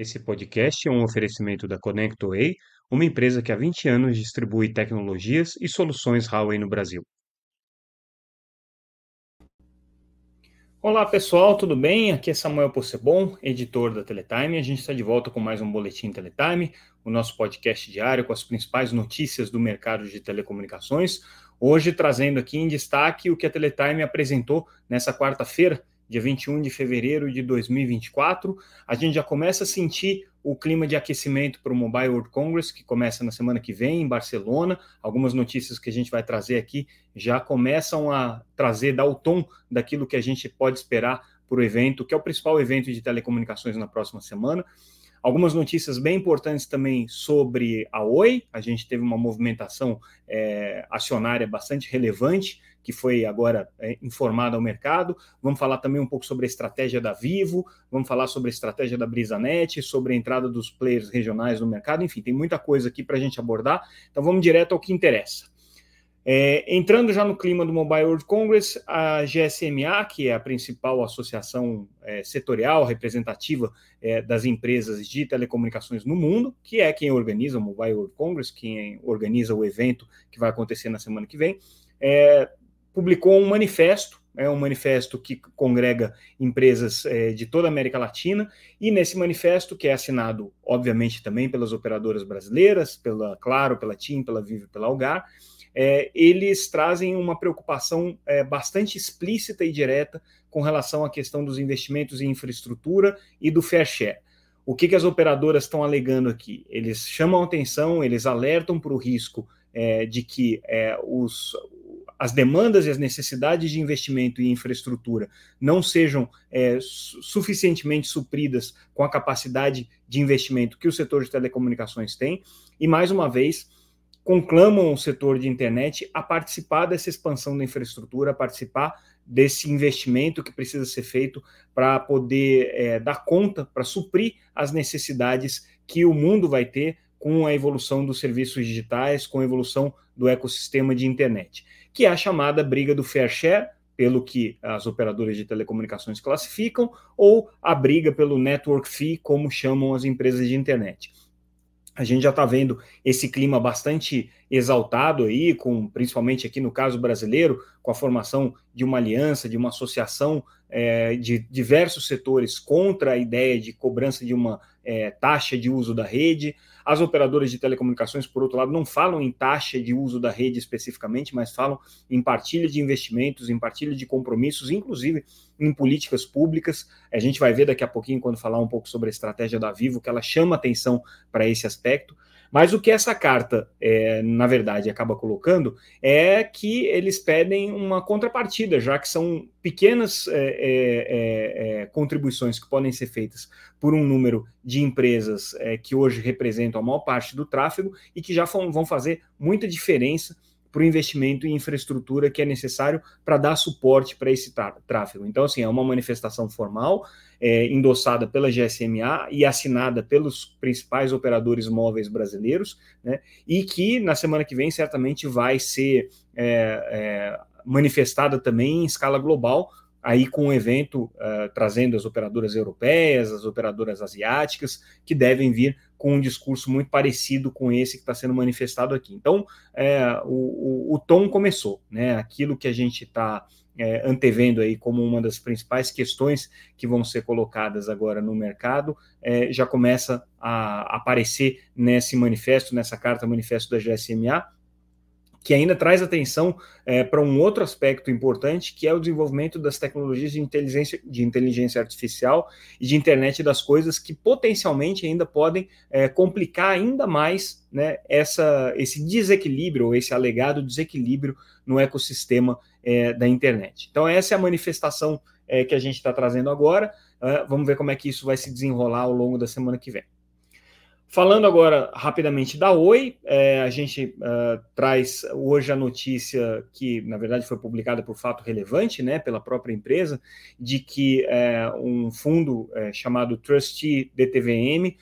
Esse podcast é um oferecimento da ConnectWay, uma empresa que há 20 anos distribui tecnologias e soluções Huawei no Brasil. Olá pessoal, tudo bem? Aqui é Samuel Possebon, editor da Teletime. A gente está de volta com mais um Boletim Teletime, o nosso podcast diário com as principais notícias do mercado de telecomunicações. Hoje trazendo aqui em destaque o que a Teletime apresentou nessa quarta-feira, dia 21 de fevereiro de 2024. A gente já começa a sentir o clima de aquecimento para o Mobile World Congress, que começa na semana que vem em Barcelona. Algumas notícias que a gente vai trazer aqui já começam a trazer, dar o tom daquilo que a gente pode esperar para o evento, que é o principal evento de telecomunicações na próxima semana. Algumas notícias bem importantes também sobre a Oi. A gente teve uma movimentação é, acionária bastante relevante, que foi agora é, informada ao mercado. Vamos falar também um pouco sobre a estratégia da Vivo, vamos falar sobre a estratégia da BrisaNet, sobre a entrada dos players regionais no mercado. Enfim, tem muita coisa aqui para a gente abordar. Então vamos direto ao que interessa. É, entrando já no clima do Mobile World Congress, a GSMA, que é a principal associação é, setorial representativa é, das empresas de telecomunicações no mundo, que é quem organiza o Mobile World Congress, quem organiza o evento que vai acontecer na semana que vem, é, publicou um manifesto, é um manifesto que congrega empresas é, de toda a América Latina, e nesse manifesto, que é assinado, obviamente, também pelas operadoras brasileiras, pela Claro, pela TIM, pela Vivo pela Algar, é, eles trazem uma preocupação é, bastante explícita e direta com relação à questão dos investimentos em infraestrutura e do fair share. O que, que as operadoras estão alegando aqui? Eles chamam atenção, eles alertam para o risco é, de que é, os, as demandas e as necessidades de investimento em infraestrutura não sejam é, suficientemente supridas com a capacidade de investimento que o setor de telecomunicações tem. E, mais uma vez, conclamam o setor de internet a participar dessa expansão da infraestrutura, a participar desse investimento que precisa ser feito para poder é, dar conta, para suprir as necessidades que o mundo vai ter com a evolução dos serviços digitais, com a evolução do ecossistema de internet, que é a chamada briga do fair share, pelo que as operadoras de telecomunicações classificam, ou a briga pelo network fee, como chamam as empresas de internet. A gente já está vendo esse clima bastante exaltado aí, com principalmente aqui no caso brasileiro, com a formação de uma aliança, de uma associação é, de diversos setores contra a ideia de cobrança de uma é, taxa de uso da rede. As operadoras de telecomunicações, por outro lado, não falam em taxa de uso da rede especificamente, mas falam em partilha de investimentos, em partilha de compromissos, inclusive em políticas públicas. A gente vai ver daqui a pouquinho, quando falar um pouco sobre a estratégia da Vivo, que ela chama atenção para esse aspecto. Mas o que essa carta, é, na verdade, acaba colocando é que eles pedem uma contrapartida, já que são pequenas é, é, é, contribuições que podem ser feitas por um número de empresas é, que hoje representam a maior parte do tráfego e que já vão fazer muita diferença para o investimento em infraestrutura que é necessário para dar suporte para esse tráfego. Então, assim, é uma manifestação formal, é, endossada pela GSMA e assinada pelos principais operadores móveis brasileiros, né, e que na semana que vem certamente vai ser é, é, manifestada também em escala global, aí com um evento uh, trazendo as operadoras europeias, as operadoras asiáticas, que devem vir com um discurso muito parecido com esse que está sendo manifestado aqui. Então, é, o, o, o, tom começou, né? Aquilo que a gente está é, antevendo aí como uma das principais questões que vão ser colocadas agora no mercado, é, já começa a aparecer nesse manifesto, nessa carta manifesto da GSMA, que ainda traz atenção é, para um outro aspecto importante, que é o desenvolvimento das tecnologias de inteligência, de inteligência artificial e de internet das coisas, que potencialmente ainda podem é, complicar ainda mais né, essa, esse desequilíbrio, ou esse alegado desequilíbrio no ecossistema é, da internet. Então, essa é a manifestação é, que a gente está trazendo agora. É, vamos ver como é que isso vai se desenrolar ao longo da semana que vem. Falando agora rapidamente da Oi, é, a gente uh, traz hoje a notícia que, na verdade, foi publicada por fato relevante, né, pela própria empresa, de que é, um fundo é, chamado Trustee DTVM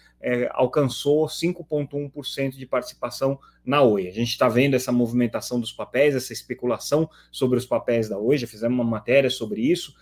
alcançou 5,1% de participação na Oi. A gente está vendo essa movimentação dos papéis, essa especulação sobre os papéis da Oi, já fizemos uma matéria sobre isso.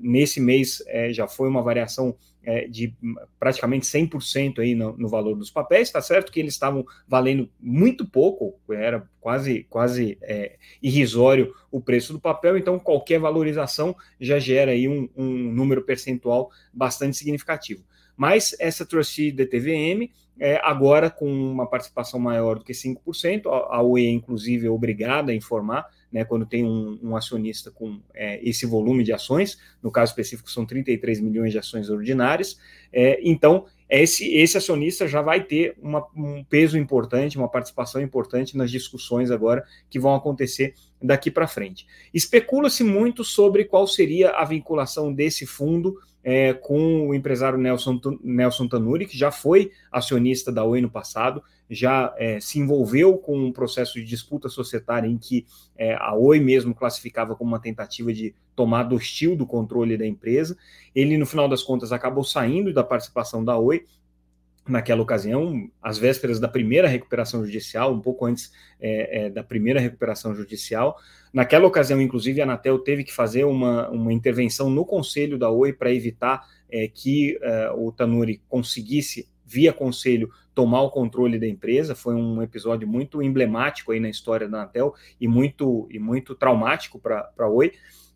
Nesse mês já foi uma variação é, de praticamente 100% aí no, no, valor dos papéis. Está certo que eles estavam valendo muito pouco, era quase, quase é, irrisório o preço do papel, então qualquer valorização já gera aí um, um número percentual bastante significativo. Mas essa trustee da TVM, é, agora com uma participação maior do que 5%, a, OE, inclusive, é obrigada a informar né, quando tem um, um acionista com é, esse volume de ações, no caso específico são 33 milhões de ações ordinárias, é, então esse, esse acionista já vai ter uma, um peso importante, uma participação importante nas discussões agora que vão acontecer daqui para frente. Especula-se muito sobre qual seria a vinculação desse fundo é, com o empresário Nelson, Nelson Tanuri, que já foi acionista da Oi no passado, já é, se envolveu com um processo de disputa societária em que é, a Oi mesmo classificava como uma tentativa de tomada hostil do controle da empresa. Ele, no final das contas, acabou saindo da participação da Oi naquela ocasião, às vésperas da primeira recuperação judicial, um pouco antes é, é, da primeira recuperação judicial. Naquela ocasião, inclusive, a Anatel teve que fazer uma, uma intervenção no conselho da Oi para evitar é, que é, o Tanuri conseguisse, via conselho, tomar o controle da empresa. Foi um episódio muito emblemático aí na história da Anatel e muito, e muito traumático para a Oi.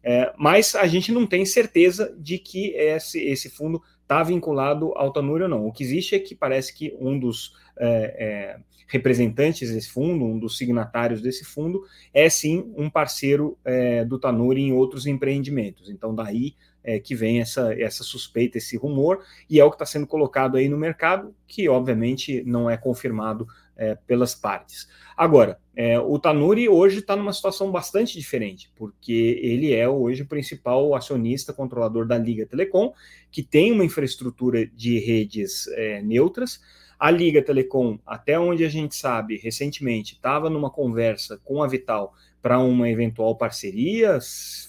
É, mas a gente não tem certeza de que esse, esse fundo está vinculado ao Tanuri ou não. O que existe é que parece que um dos é, é, representantes desse fundo, um dos signatários desse fundo, é sim um parceiro é, do Tanuri em outros empreendimentos. Então, daí é, que vem essa, essa suspeita, esse rumor, e é o que está sendo colocado aí no mercado, que obviamente não é confirmado é, pelas partes. Agora, é, o Tanuri hoje está numa situação bastante diferente, porque ele é hoje o principal acionista controlador da Liga Telecom, que tem uma infraestrutura de redes é, neutras. A Liga Telecom, até onde a gente sabe, recentemente estava numa conversa com a Vital para uma eventual parceria,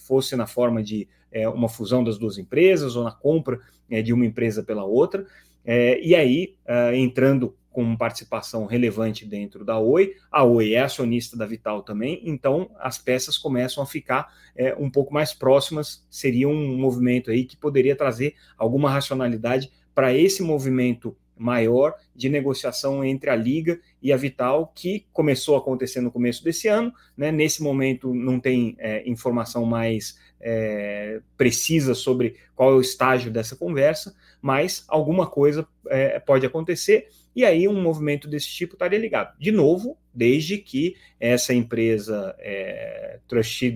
fosse na forma de é, uma fusão das duas empresas ou na compra é, de uma empresa pela outra. É, e aí, é, entrando com participação relevante dentro da Oi. A Oi é acionista da Vital também, então as peças começam a ficar é, um pouco mais próximas. Seria um movimento aí que poderia trazer alguma racionalidade para esse movimento maior de negociação entre a Liga e a Vital, que começou a acontecer no começo desse ano. Né? Nesse momento não tem é, informação mais é, precisa sobre qual é o estágio dessa conversa, mas alguma coisa é, pode acontecer e aí um movimento desse tipo estaria ligado. De novo, desde que essa empresa é, trustee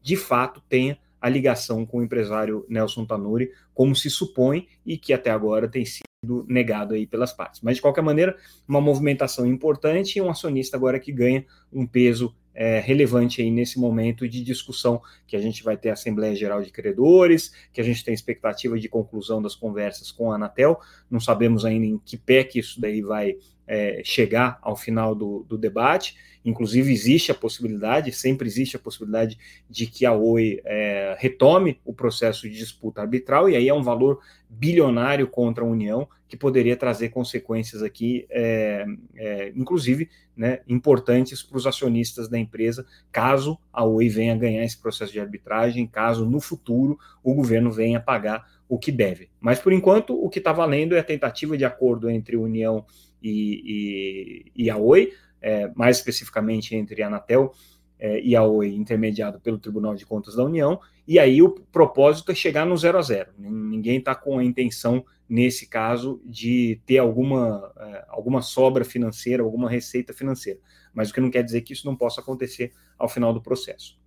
de fato tenha a ligação com o empresário Nelson Tanuri, como se supõe e que até agora tem sido negado aí pelas partes. Mas de qualquer maneira, uma movimentação importante e um acionista agora que ganha um peso é, relevante aí nesse momento de discussão que a gente vai ter a Assembleia Geral de Credores, que a gente tem expectativa de conclusão das conversas com a Anatel. Não sabemos ainda em que pé que isso daí vai é, chegar ao final do, do, debate. Inclusive, existe a possibilidade, sempre existe a possibilidade de que a Oi é, retome o processo de disputa arbitral, e aí é um valor bilionário contra a União, que poderia trazer consequências aqui, é, é inclusive né, importantes para os acionistas da empresa, caso a Oi venha ganhar esse processo de arbitragem, caso no futuro o governo venha pagar o que deve. Mas, por enquanto, o que está valendo é a tentativa de acordo entre a União e, e, e a Oi, é, mais especificamente entre a Anatel é, e a intermediado pelo Tribunal de Contas da União, e aí o propósito é chegar no zero a zero. Ninguém está com a intenção, nesse caso, de ter alguma, é, alguma sobra financeira, alguma receita financeira. Mas o que não quer dizer que isso não possa acontecer ao final do processo.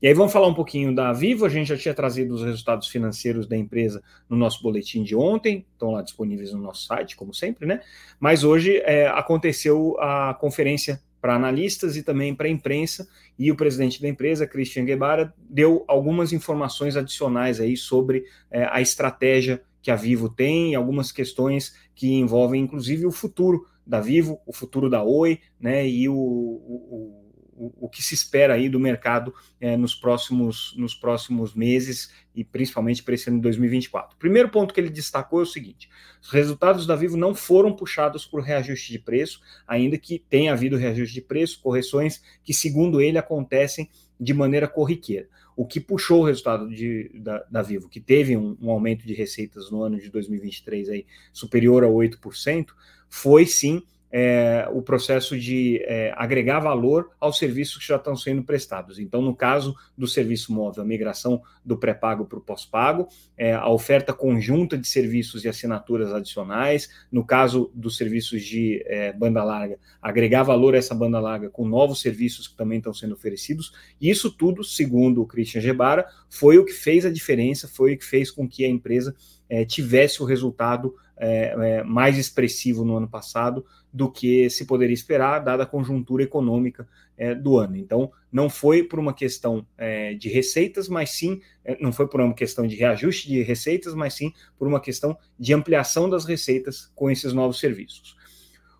E aí vamos falar um pouquinho da Vivo, a gente já tinha trazido os resultados financeiros da empresa no nosso boletim de ontem, estão lá disponíveis no nosso site, como sempre, né? Mas hoje é, aconteceu a conferência para analistas e também para a imprensa, e o presidente da empresa, Christian Guevara, deu algumas informações adicionais aí sobre é, a estratégia que a Vivo tem, algumas questões que envolvem inclusive o futuro da Vivo, o futuro da Oi, né, e o, o o, que se espera aí do mercado é, nos, próximos, nos próximos meses e principalmente para esse ano de 2024. O primeiro ponto que ele destacou é o seguinte: os resultados da Vivo não foram puxados por reajuste de preço, ainda que tenha havido reajuste de preço, correções que, segundo ele, acontecem de maneira corriqueira. O que puxou o resultado de, da, da Vivo, que teve um, um, aumento de receitas no ano de 2023 aí, superior a 8%, foi sim é, o processo de é, agregar valor aos serviços que já estão sendo prestados. Então, no caso do serviço móvel, a migração do pré-pago para o pós-pago, é, a oferta conjunta de serviços e assinaturas adicionais, no caso dos serviços de é, banda larga, agregar valor a essa banda larga com novos serviços que também estão sendo oferecidos. Isso tudo, segundo o Christian Gebara, foi o que fez a diferença, foi o que fez com que a empresa é, tivesse o resultado é, é, mais expressivo no ano passado do que se poderia esperar, dada a conjuntura econômica é, do ano. Então, não foi por uma questão é, de receitas, mas sim, é, não foi por uma questão de reajuste de receitas, mas sim por uma questão de ampliação das receitas com esses novos serviços.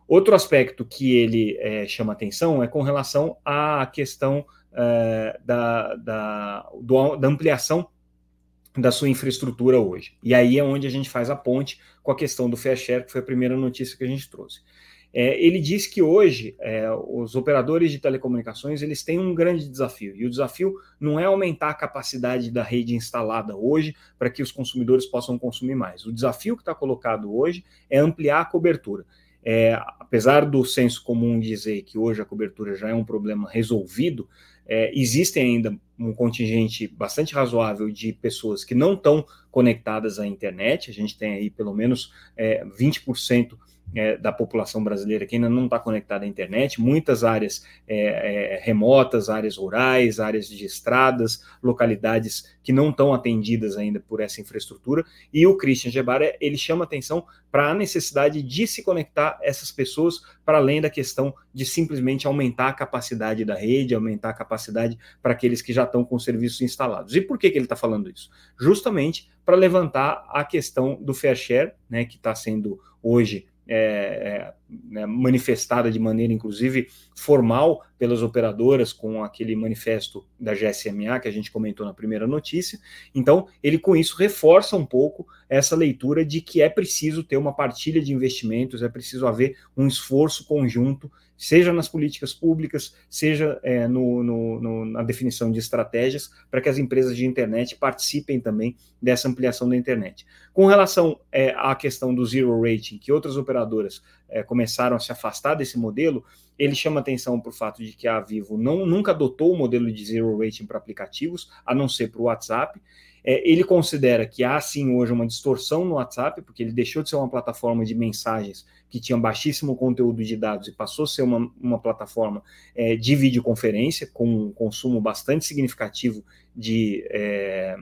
Outro aspecto que ele é, chama atenção é com relação à questão da, da, do, da ampliação da sua infraestrutura hoje. E aí é onde a gente faz a ponte com a questão do fair share, que foi a primeira notícia que a gente trouxe. É, ele diz que hoje é, os operadores de telecomunicações eles têm um grande desafio e o desafio não é aumentar a capacidade da rede instalada hoje para que os consumidores possam consumir mais. O desafio que está colocado hoje é ampliar a cobertura. É, apesar do senso comum dizer que hoje a cobertura já é um problema resolvido, é, existem ainda um contingente bastante razoável de pessoas que não estão conectadas à internet. A gente tem aí pelo menos é, 20% é, da população brasileira que ainda não está conectada à internet, muitas áreas é, é, remotas, áreas rurais, áreas de estradas, localidades que não estão atendidas ainda por essa infraestrutura, e o Christian Gebara, ele chama atenção para a necessidade de se conectar essas pessoas para além da questão de simplesmente aumentar a capacidade da rede, aumentar a capacidade para aqueles que já estão com serviços instalados. E por que, que ele está falando isso? Justamente para levantar a questão do fair share, né, que está sendo hoje é, né, manifestada de maneira, inclusive, formal pelas operadoras com aquele manifesto da GSMA que a gente comentou na primeira notícia. Então, ele com isso reforça um pouco essa leitura de que é preciso ter uma partilha de investimentos, é preciso haver um esforço conjunto seja nas políticas públicas, seja é, no, no, no, na definição de estratégias, para que as empresas de internet participem também dessa ampliação da internet. Com relação é, à questão do zero rating, que outras operadoras é, começaram a se afastar desse modelo, ele chama atenção para o fato de que a Vivo não, nunca adotou o modelo de zero rating para aplicativos, a não ser para o WhatsApp. É, ele considera que há sim hoje uma distorção no WhatsApp, porque ele deixou de ser uma plataforma de mensagens que tinha baixíssimo conteúdo de dados e passou a ser uma, uma plataforma é, de videoconferência com um consumo bastante significativo de, é,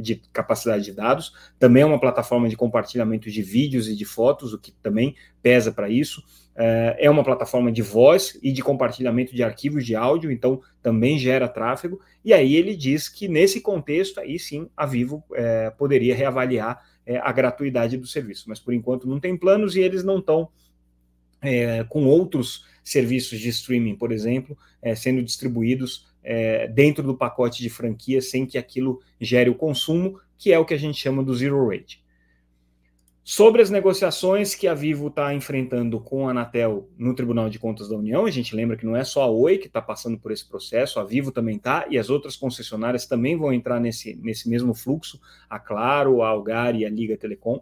de capacidade de dados. Também é uma plataforma de compartilhamento de vídeos e de fotos, o que também pesa para isso. É, é uma plataforma de voz e de compartilhamento de arquivos de áudio, então também gera tráfego. E aí ele diz que nesse contexto, aí sim, a Vivo é, poderia reavaliar é, a gratuidade do serviço. Mas por enquanto não tem planos e eles não estão é, com outros serviços de streaming, por exemplo, é, sendo distribuídos é, dentro do pacote de franquia sem que aquilo gere o consumo, que é o que a gente chama do zero rate. Sobre as negociações que a Vivo está enfrentando com a Anatel no Tribunal de Contas da União, a gente lembra que não é só a Oi que está passando por esse processo, a Vivo também está, e as outras concessionárias também vão entrar nesse, nesse mesmo fluxo, a Claro, a Algar e a Liga Telecom.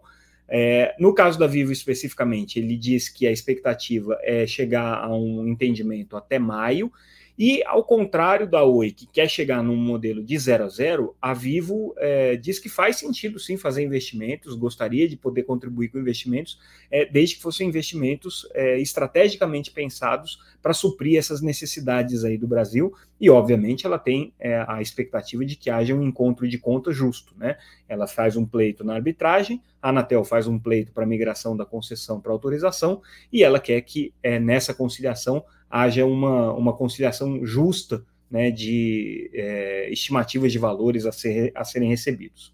É, no caso da Vivo especificamente, ele diz que a expectativa é chegar a um entendimento até maio, e ao contrário da Oi, que quer chegar num modelo de zero a zero, a Vivo é, diz que faz sentido sim fazer investimentos, gostaria de poder contribuir com investimentos, é, desde que fossem investimentos é, estrategicamente pensados para suprir essas necessidades aí do Brasil. E, obviamente, ela tem é, a expectativa de que haja um encontro de contas justo. Né? Ela faz um pleito na arbitragem, a Anatel faz um pleito para migração da concessão para autorização, e ela quer que é, nessa conciliação haja uma, uma conciliação justa né, de é, estimativas de valores a, ser, a serem recebidos.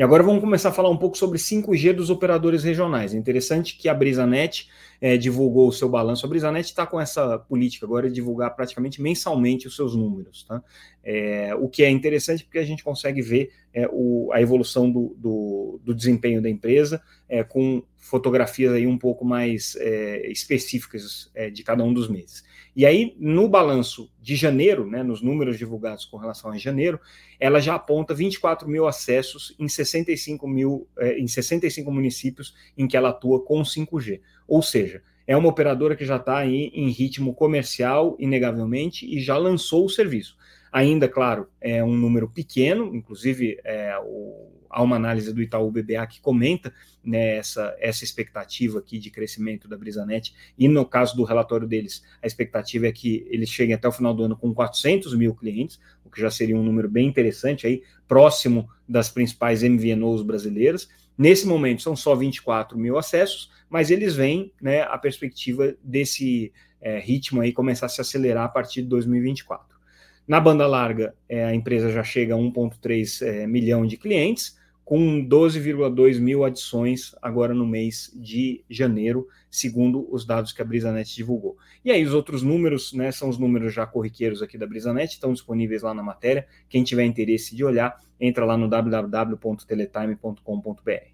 E agora vamos começar a falar um pouco sobre 5G dos operadores regionais. É interessante que a BrisaNet é, divulgou o seu balanço. A BrisaNet está com essa política agora de divulgar praticamente mensalmente os seus números, tá? É, o que é interessante porque a gente consegue ver é, o, a evolução do, do, do, desempenho da empresa é, com fotografias aí um pouco mais é, específicas é, de cada um dos meses. E aí, no balanço de janeiro, né, nos números divulgados com relação a janeiro, ela já aponta 24 mil acessos em 65, mil, em 65 municípios em que ela atua com 5G. Ou seja, é uma operadora que já está aí em ritmo comercial, inegavelmente, e já lançou o serviço. Ainda, claro, é um número pequeno, inclusive é, o, há uma análise do Itaú BBA que comenta né, essa, essa expectativa aqui de crescimento da Brisanet, e no caso do relatório deles, a expectativa é que eles cheguem até o final do ano com 400 mil clientes, o que já seria um número bem interessante, aí, próximo das principais MVNOs brasileiras. Nesse momento são só 24 mil acessos, mas eles veem né, a perspectiva desse é, ritmo aí começar a se acelerar a partir de 2024. Na banda larga, é, a empresa já chega a 1,3 é, milhão de clientes, com 12,2 mil adições agora no mês de janeiro, segundo os dados que a Brisanet divulgou. E aí os outros números, né, são os números já corriqueiros aqui da Brisanet, estão disponíveis lá na matéria. Quem tiver interesse de olhar, entra lá no www.teletime.com.br.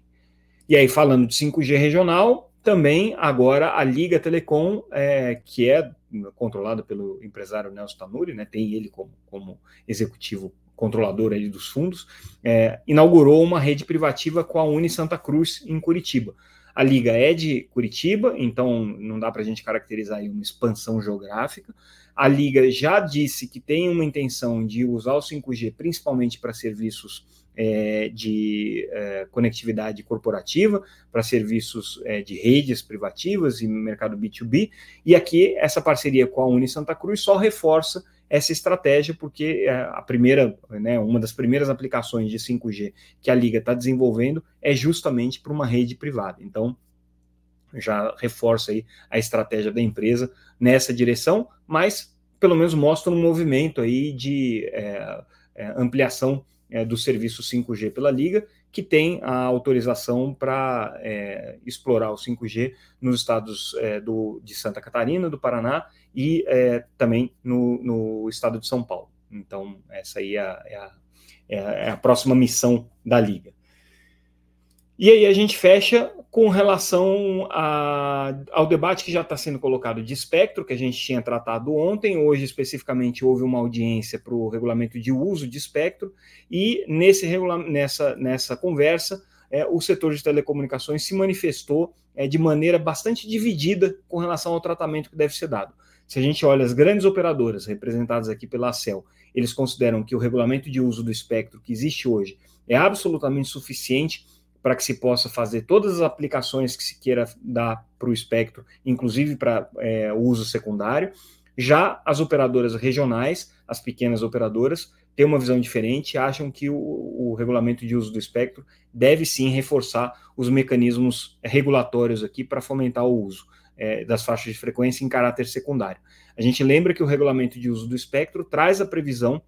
E aí, falando de 5G regional, também agora a Liga Telecom, é, que é controlada pelo empresário Nelson Tanuri, né, tem ele como, como executivo controlador ali dos fundos, é, inaugurou uma rede privativa com a Uni Santa Cruz em Curitiba. A liga é de Curitiba, então não dá para a gente caracterizar aí uma expansão geográfica. A liga já disse que tem uma intenção de usar o 5G principalmente para serviços é, de é, conectividade corporativa para serviços é, de redes privativas e mercado B2B. E aqui essa parceria com a Uni Santa Cruz só reforça essa estratégia, porque é, a primeira, né, uma das primeiras aplicações de 5G que a Liga está desenvolvendo é justamente para uma rede privada. Então, já reforça aí a estratégia da empresa nessa direção, mas pelo menos mostra um movimento aí de é, é, ampliação é, do serviço 5G pela Liga, que tem a autorização para é, explorar o 5G nos estados é, do, de Santa Catarina, do Paraná e é, também no, no, estado de São Paulo. Então, essa aí é a, a próxima missão da Liga. E aí a gente fecha com relação a, ao debate que já está sendo colocado de espectro, que a gente tinha tratado ontem. Hoje, especificamente, houve uma audiência para o regulamento de uso de espectro, e nesse nessa, nessa conversa, é, o setor de telecomunicações se manifestou é, de maneira bastante dividida com relação ao tratamento que deve ser dado. Se a gente olha as grandes operadoras representadas aqui pela ACEL, eles consideram que o regulamento de uso do espectro que existe hoje é absolutamente suficiente para que se possa fazer todas as aplicações que se queira dar para o espectro, inclusive para é, uso secundário. Já as operadoras regionais, as pequenas operadoras, têm uma visão diferente, acham que o, o regulamento de uso do espectro deve sim reforçar os mecanismos regulatórios aqui para fomentar o uso é, das faixas de frequência em caráter secundário. A gente lembra que o regulamento de uso do espectro traz a previsão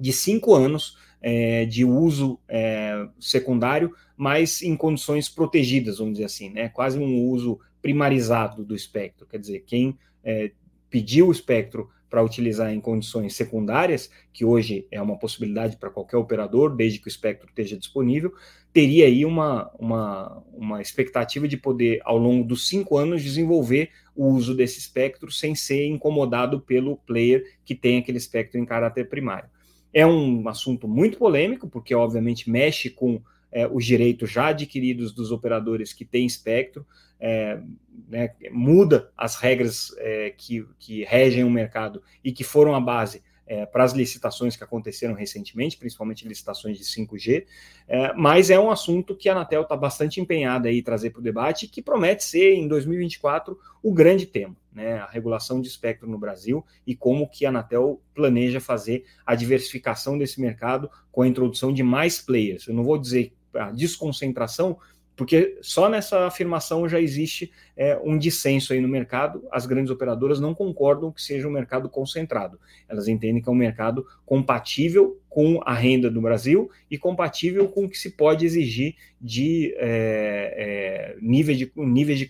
de cinco anos é, de uso é, secundário, mas em condições protegidas, vamos dizer assim, né? Quase um uso primarizado do espectro. Quer dizer, quem é, pediu o espectro para utilizar em condições secundárias, que hoje é uma possibilidade para qualquer operador, desde que o espectro esteja disponível, teria aí uma, uma, uma expectativa de poder, ao longo dos cinco anos, desenvolver o uso desse espectro sem ser incomodado pelo player que tem aquele espectro em caráter primário. É um assunto muito polêmico, porque obviamente mexe com é, os direitos já adquiridos dos operadores que têm espectro, é, né, muda as regras é, que, que regem o mercado e que foram a base é, para as licitações que aconteceram recentemente, principalmente licitações de 5G, é, mas é um assunto que a Anatel está bastante empenhada aí trazer para o debate e que promete ser, em 2024, o grande tema, né, a regulação de espectro no Brasil e como que a Anatel planeja fazer a diversificação desse mercado com a introdução de mais players. Eu não vou dizer a desconcentração, porque só nessa afirmação já existe é, um dissenso aí no mercado. As grandes operadoras não concordam que seja um mercado concentrado. Elas entendem que é um mercado compatível com a renda do Brasil e compatível com o que se pode exigir de é, é, níveis de, níveis de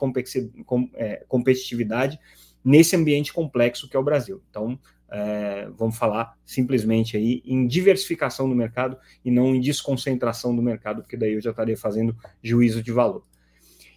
é, competitividade nesse ambiente complexo que é o Brasil. Então, é, vamos falar simplesmente aí em diversificação do mercado e não em desconcentração do mercado, porque daí eu já estaria fazendo juízo de valor.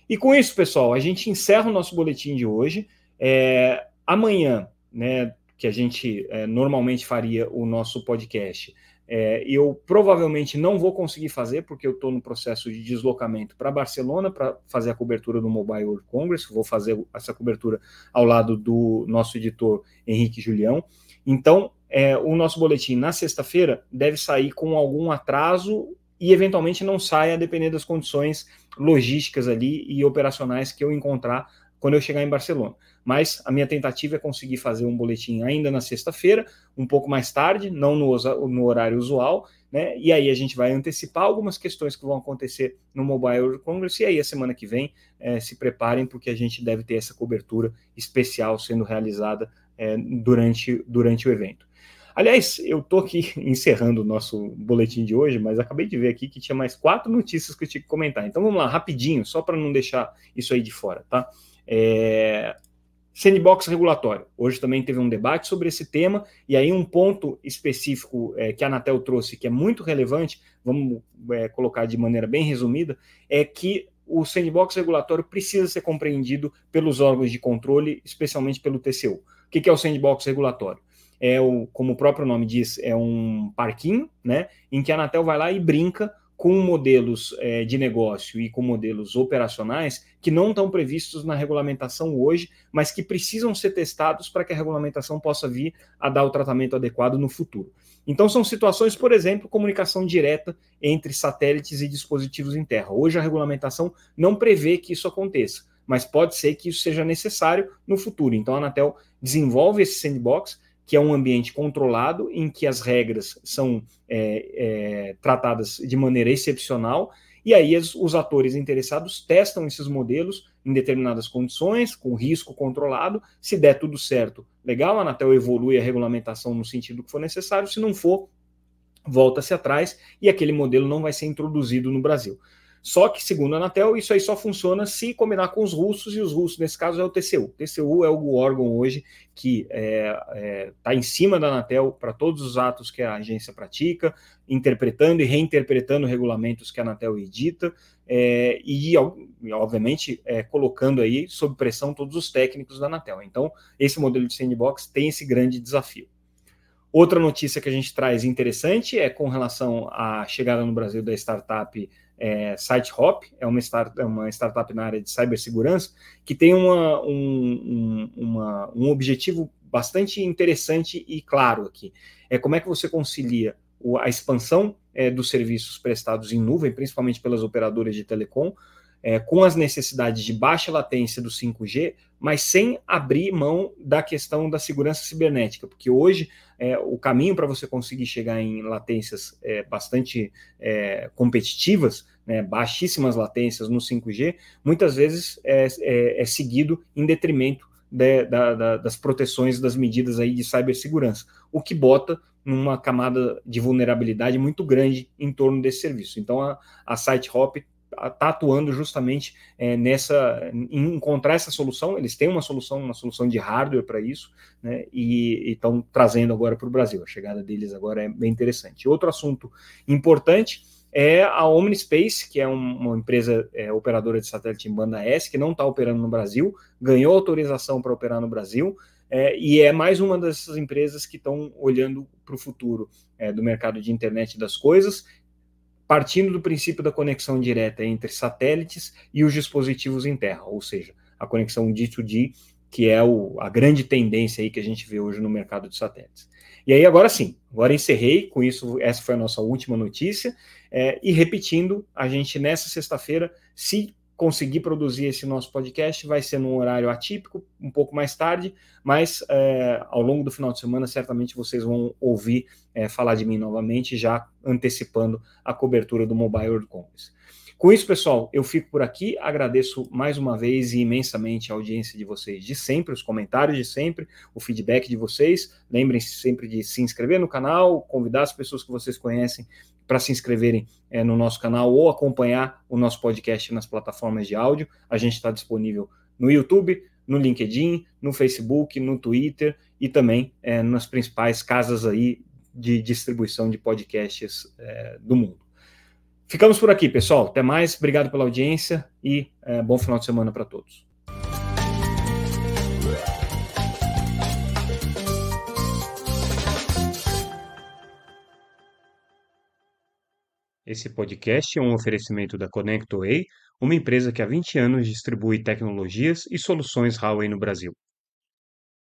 E com isso, pessoal, a gente encerra o nosso boletim de hoje. É, amanhã, né, que a gente é, normalmente faria o nosso podcast, é, eu provavelmente não vou conseguir fazer, porque eu estou no processo de deslocamento para Barcelona para fazer a cobertura do Mobile World Congress. Vou fazer essa cobertura ao lado do nosso editor Henrique Julião. Então, é, o nosso boletim na sexta-feira deve sair com algum atraso e eventualmente não saia, dependendo das condições logísticas ali e operacionais que eu encontrar quando eu chegar em Barcelona. Mas a minha tentativa é conseguir fazer um boletim ainda na sexta-feira, um pouco mais tarde, não no, no, horário usual, né? E aí a gente vai antecipar algumas questões que vão acontecer no Mobile World Congress, e aí a semana que vem é, se preparem, porque a gente deve ter essa cobertura especial sendo realizada é, durante, durante o evento. Aliás, eu estou aqui encerrando o nosso boletim de hoje, mas acabei de ver aqui que tinha mais quatro notícias que eu tinha que comentar. Então vamos lá, rapidinho, só para não deixar isso aí de fora, tá? É... Sandbox regulatório. Hoje também teve um debate sobre esse tema, e aí um ponto específico é, que a Anatel trouxe, que é muito relevante, vamos é, colocar de maneira bem resumida, é que o sandbox regulatório precisa ser compreendido pelos órgãos de controle, especialmente pelo TCU que, que é o sandbox regulatório? É o, como o próprio nome diz, é um parquinho, né, em que a Anatel vai lá e brinca com modelos é, de negócio e com modelos operacionais que não estão previstos na regulamentação hoje, mas que precisam ser testados para que a regulamentação possa vir a dar o tratamento adequado no futuro. Então, são situações, por exemplo, comunicação direta entre satélites e dispositivos em terra. Hoje, a regulamentação não prevê que isso aconteça mas pode ser que isso seja necessário no futuro. Então a Anatel desenvolve esse sandbox, que é um ambiente controlado, em que as regras são é, é, tratadas de maneira excepcional, e aí os, os atores interessados testam esses modelos em determinadas condições, com risco controlado. Se der tudo certo, legal, a Anatel evolui a regulamentação no sentido que for necessário, se não for, volta-se atrás e aquele modelo não vai ser introduzido no Brasil. Só que, segundo a Anatel, isso aí só funciona se combinar com os russos, e os russos, nesse caso, é o TCU. O TCU é o órgão hoje que está é, é, tá em cima da Anatel para todos os atos que a agência pratica, interpretando e reinterpretando regulamentos que a Anatel edita, é, e, obviamente, é, colocando aí sob pressão todos os técnicos da Anatel. Então, esse modelo de sandbox tem esse grande desafio. Outra notícia que a gente traz interessante é com relação à chegada no Brasil da startup é, SiteHop, é uma, start, é uma startup na área de cibersegurança, que tem uma, um, um, uma, um objetivo bastante interessante e claro aqui. É como é que você concilia a expansão é, dos serviços prestados em nuvem, principalmente pelas operadoras de telecom, é, com as necessidades de baixa latência do 5G, mas sem abrir mão da questão da segurança cibernética, porque hoje é, o caminho para você conseguir chegar em latências é, bastante é, competitivas, né, baixíssimas latências no 5G, muitas vezes é, é, é seguido em detrimento de, da, da, das proteções das medidas aí de cibersegurança, o que bota numa camada de vulnerabilidade muito grande em torno desse serviço. Então a, a SiteHop está atuando justamente é, nessa em encontrar essa solução. Eles têm uma solução, uma solução de hardware para isso, né? E estão trazendo agora para o Brasil. A chegada deles agora é bem interessante. Outro assunto importante é a Omnispace, que é um, uma empresa é, operadora de satélite em banda S, que não está operando no Brasil, ganhou autorização para operar no Brasil. É, e é mais uma dessas empresas que estão olhando para o futuro é, do mercado de internet das coisas partindo do princípio da conexão direta entre satélites e os dispositivos em terra, ou seja, a conexão D2D, que é o, a grande tendência aí que a gente vê hoje no mercado de satélites. E aí, agora sim, agora encerrei, com isso, essa foi a nossa última notícia, é, e repetindo, a gente nessa sexta-feira, se conseguir produzir esse nosso podcast vai ser num horário atípico, um pouco mais tarde, mas é, ao longo do final de semana certamente vocês vão ouvir é, falar de mim novamente, já antecipando a cobertura do Mobile World Congress. Com isso, pessoal, eu fico por aqui. Agradeço mais uma vez e imensamente a audiência de vocês de sempre, os comentários de sempre, o feedback de vocês. Lembrem-se sempre de se inscrever no canal, convidar as pessoas que vocês conhecem para se inscreverem é, no nosso canal ou acompanhar o nosso podcast nas plataformas de áudio. A gente está disponível no YouTube, no LinkedIn, no Facebook, no Twitter e também é, nas principais casas aí de distribuição de podcasts é, do mundo. Ficamos por aqui, pessoal. Até mais. Obrigado pela audiência e é, bom final de semana para todos. Esse podcast é um oferecimento da ConnectWay, uma empresa que há 20 anos distribui tecnologias e soluções Huawei no Brasil.